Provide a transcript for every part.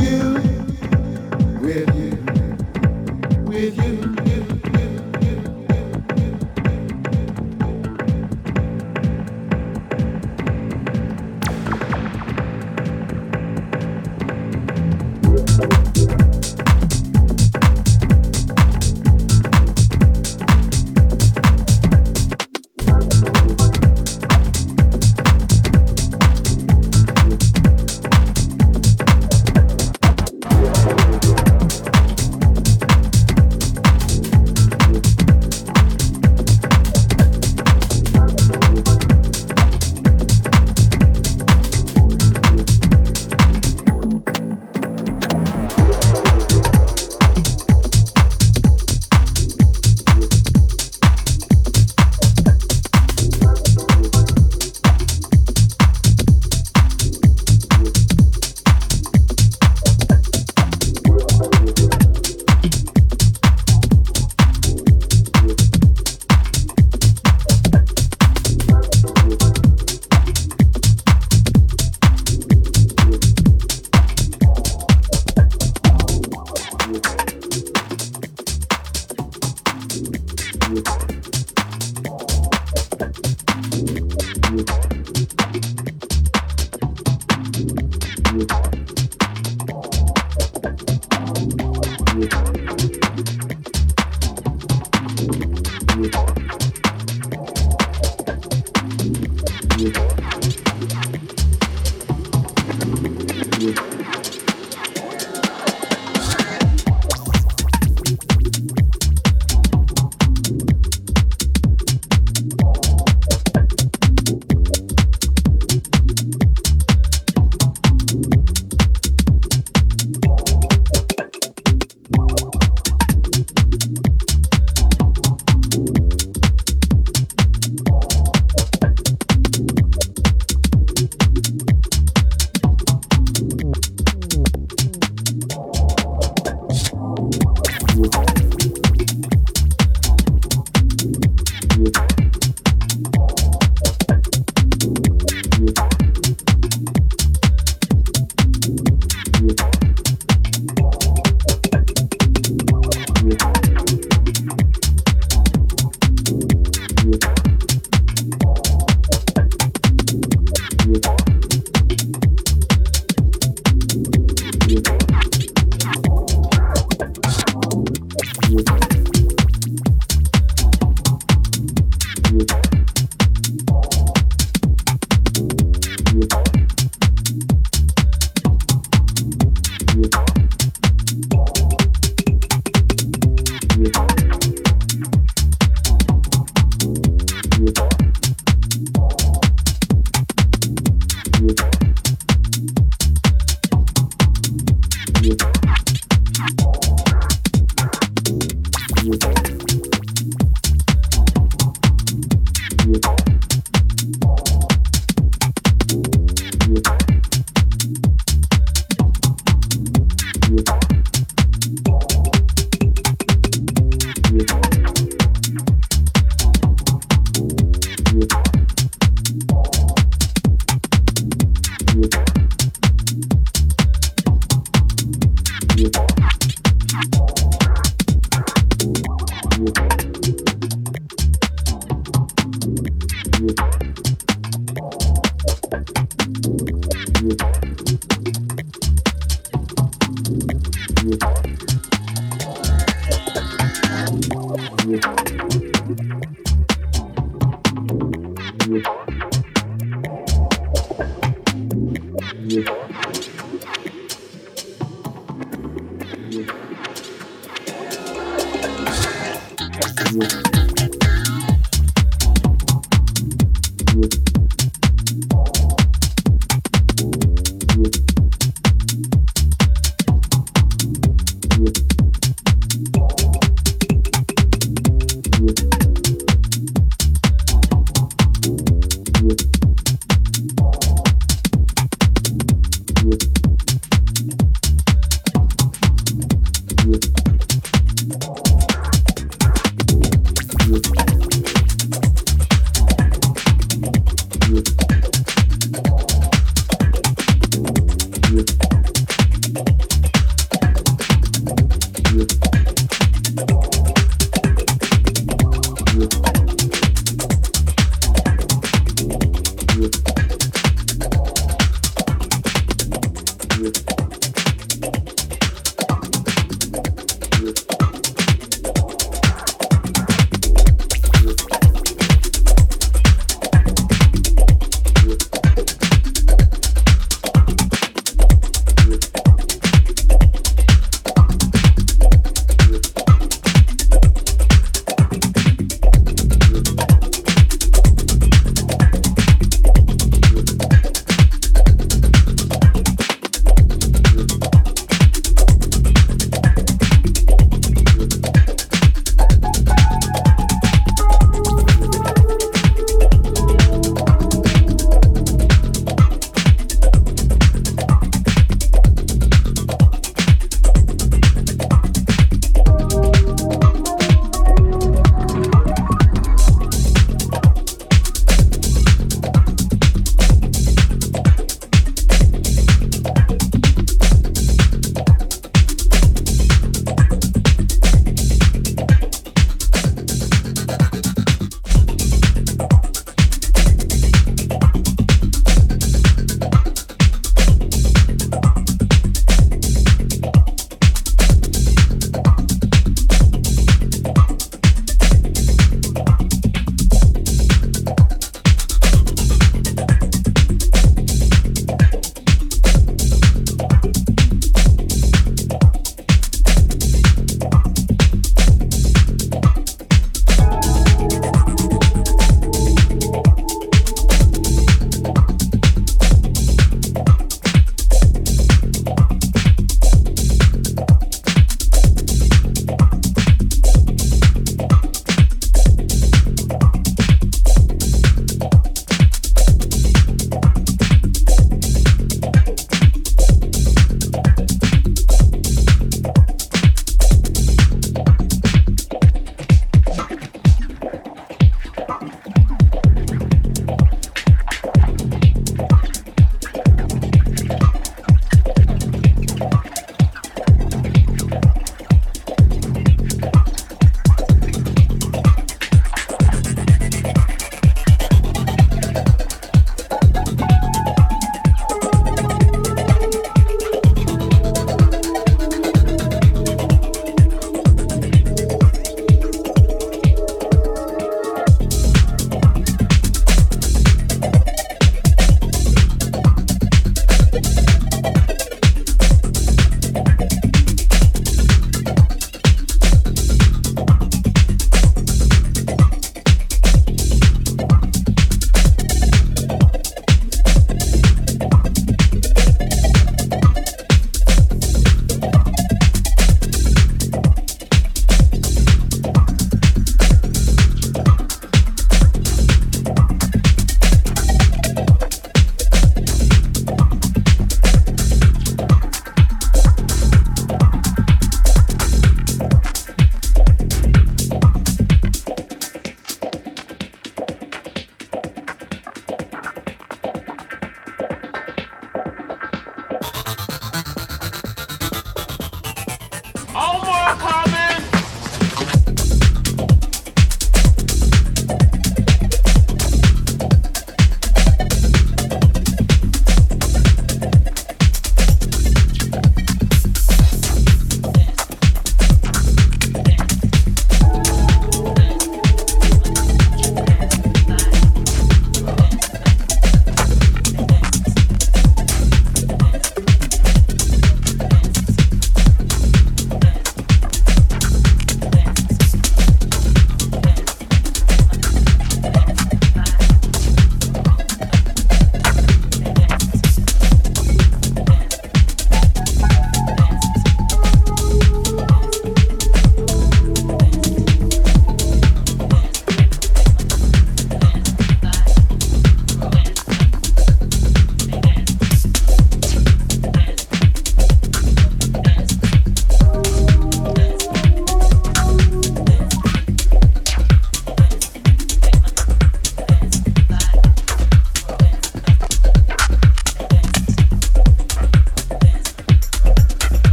with you, with you, with you.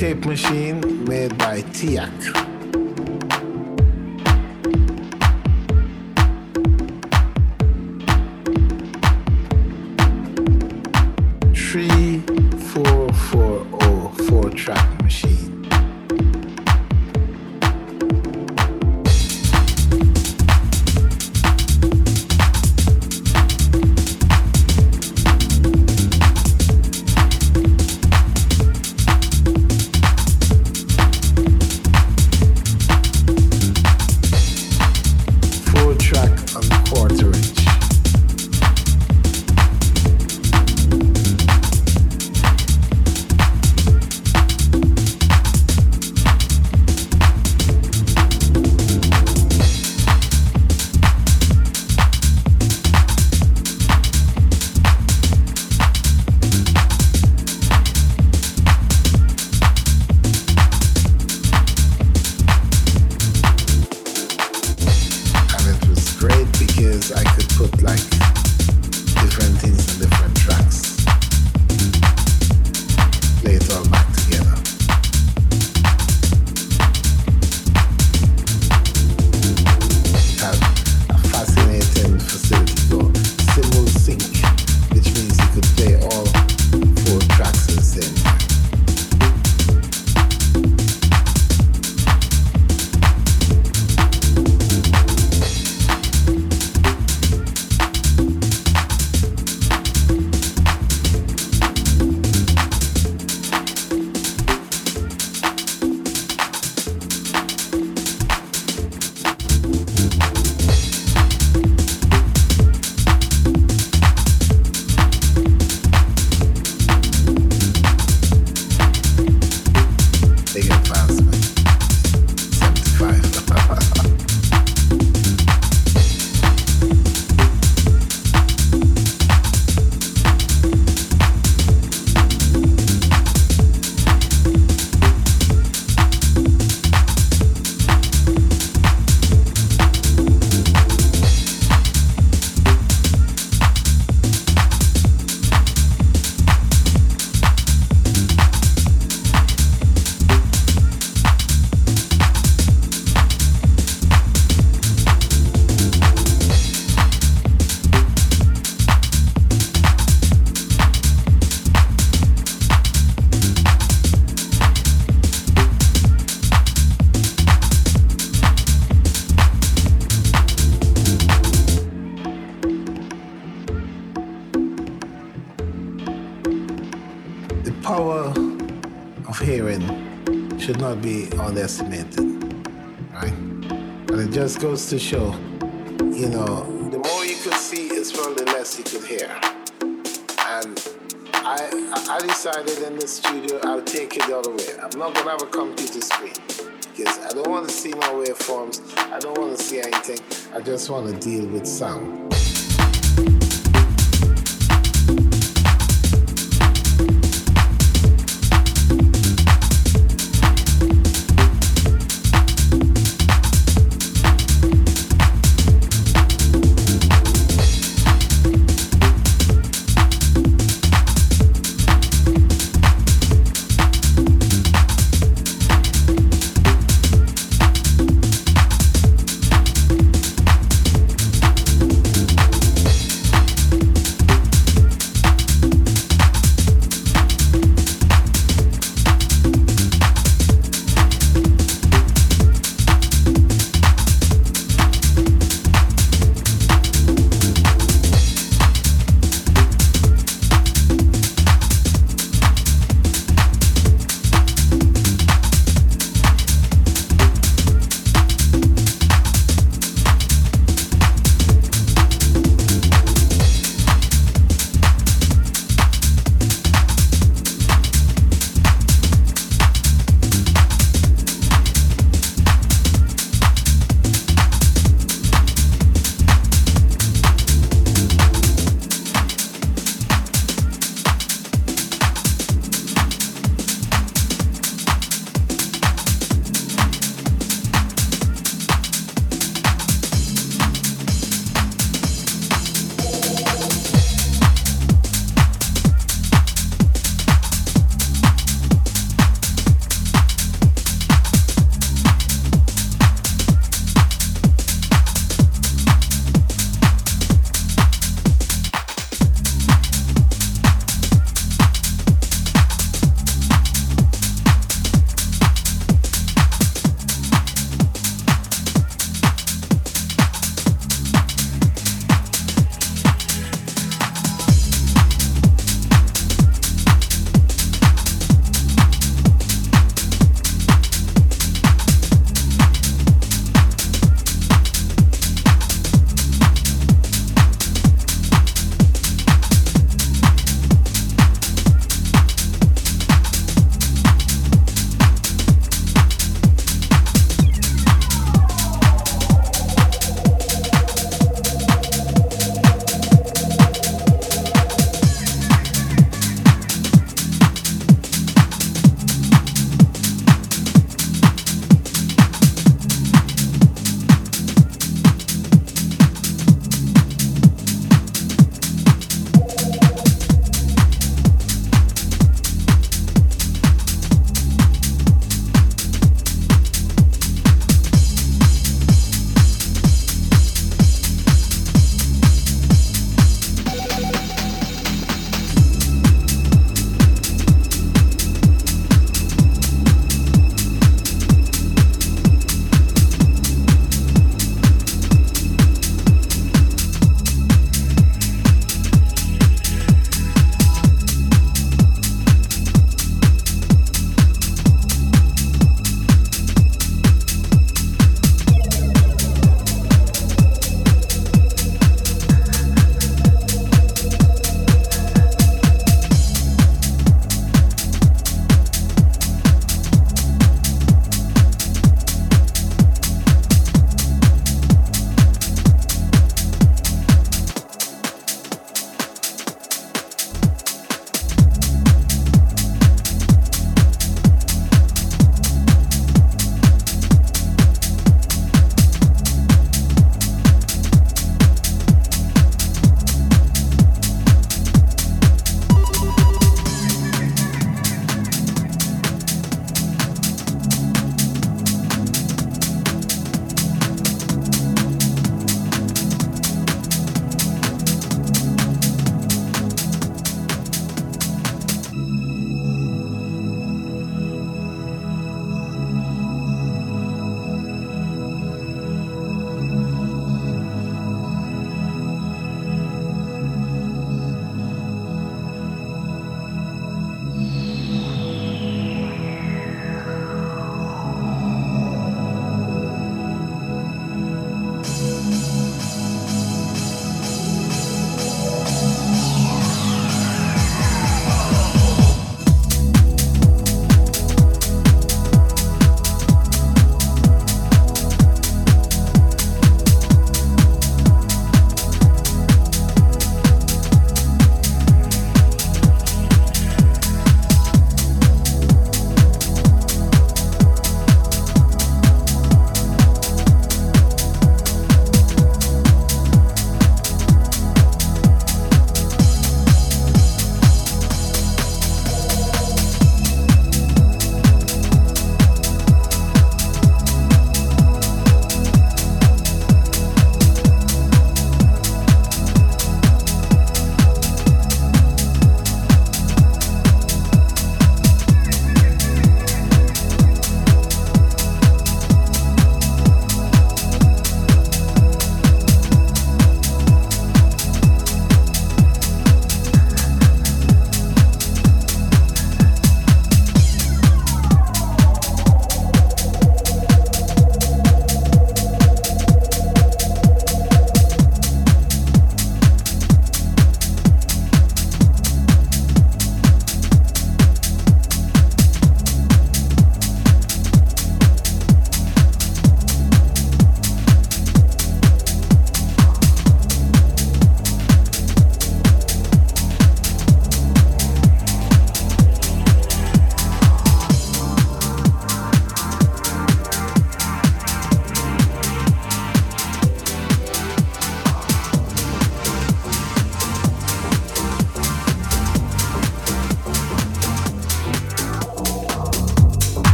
tape machine made by Tiak. To show,